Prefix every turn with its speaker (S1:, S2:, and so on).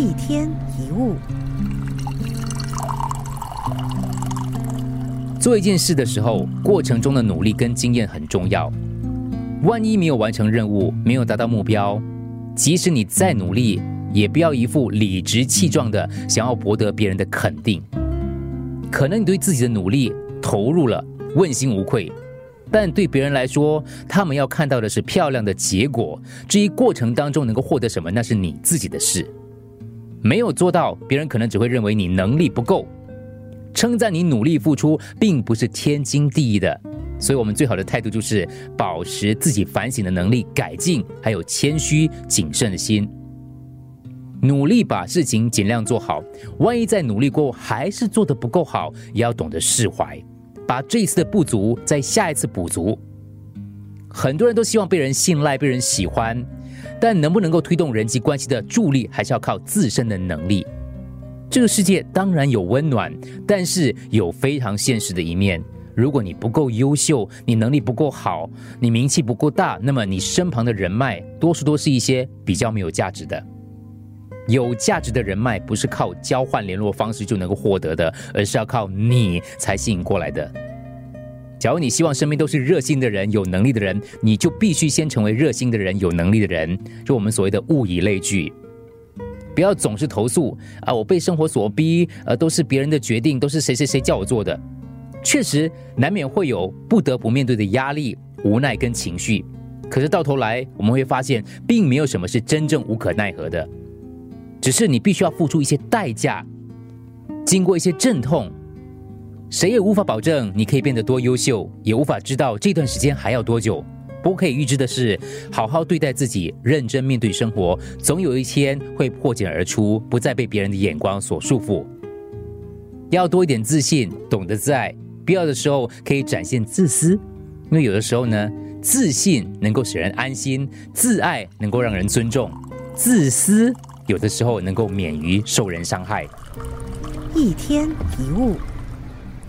S1: 一天一物，
S2: 做一件事的时候，过程中的努力跟经验很重要。万一没有完成任务，没有达到目标，即使你再努力，也不要一副理直气壮的想要博得别人的肯定。可能你对自己的努力投入了，问心无愧。但对别人来说，他们要看到的是漂亮的结果。至于过程当中能够获得什么，那是你自己的事。没有做到，别人可能只会认为你能力不够。称赞你努力付出，并不是天经地义的。所以，我们最好的态度就是保持自己反省的能力、改进，还有谦虚谨慎的心，努力把事情尽量做好。万一在努力过后还是做得不够好，也要懂得释怀。把这一次的不足，在下一次补足。很多人都希望被人信赖、被人喜欢，但能不能够推动人际关系的助力，还是要靠自身的能力。这个世界当然有温暖，但是有非常现实的一面。如果你不够优秀，你能力不够好，你名气不够大，那么你身旁的人脉，多数都是一些比较没有价值的。有价值的人脉不是靠交换联络方式就能够获得的，而是要靠你才吸引过来的。假如你希望身边都是热心的人、有能力的人，你就必须先成为热心的人、有能力的人，就我们所谓的物以类聚。不要总是投诉啊，我被生活所逼，呃，都是别人的决定，都是谁谁谁叫我做的。确实难免会有不得不面对的压力、无奈跟情绪，可是到头来我们会发现，并没有什么是真正无可奈何的。只是你必须要付出一些代价，经过一些阵痛，谁也无法保证你可以变得多优秀，也无法知道这段时间还要多久。不过可以预知的是，好好对待自己，认真面对生活，总有一天会破茧而出，不再被别人的眼光所束缚。要多一点自信，懂得自爱，必要的时候可以展现自私，因为有的时候呢，自信能够使人安心，自爱能够让人尊重，自私。有的时候能够免于受人伤害。
S1: 一天一物，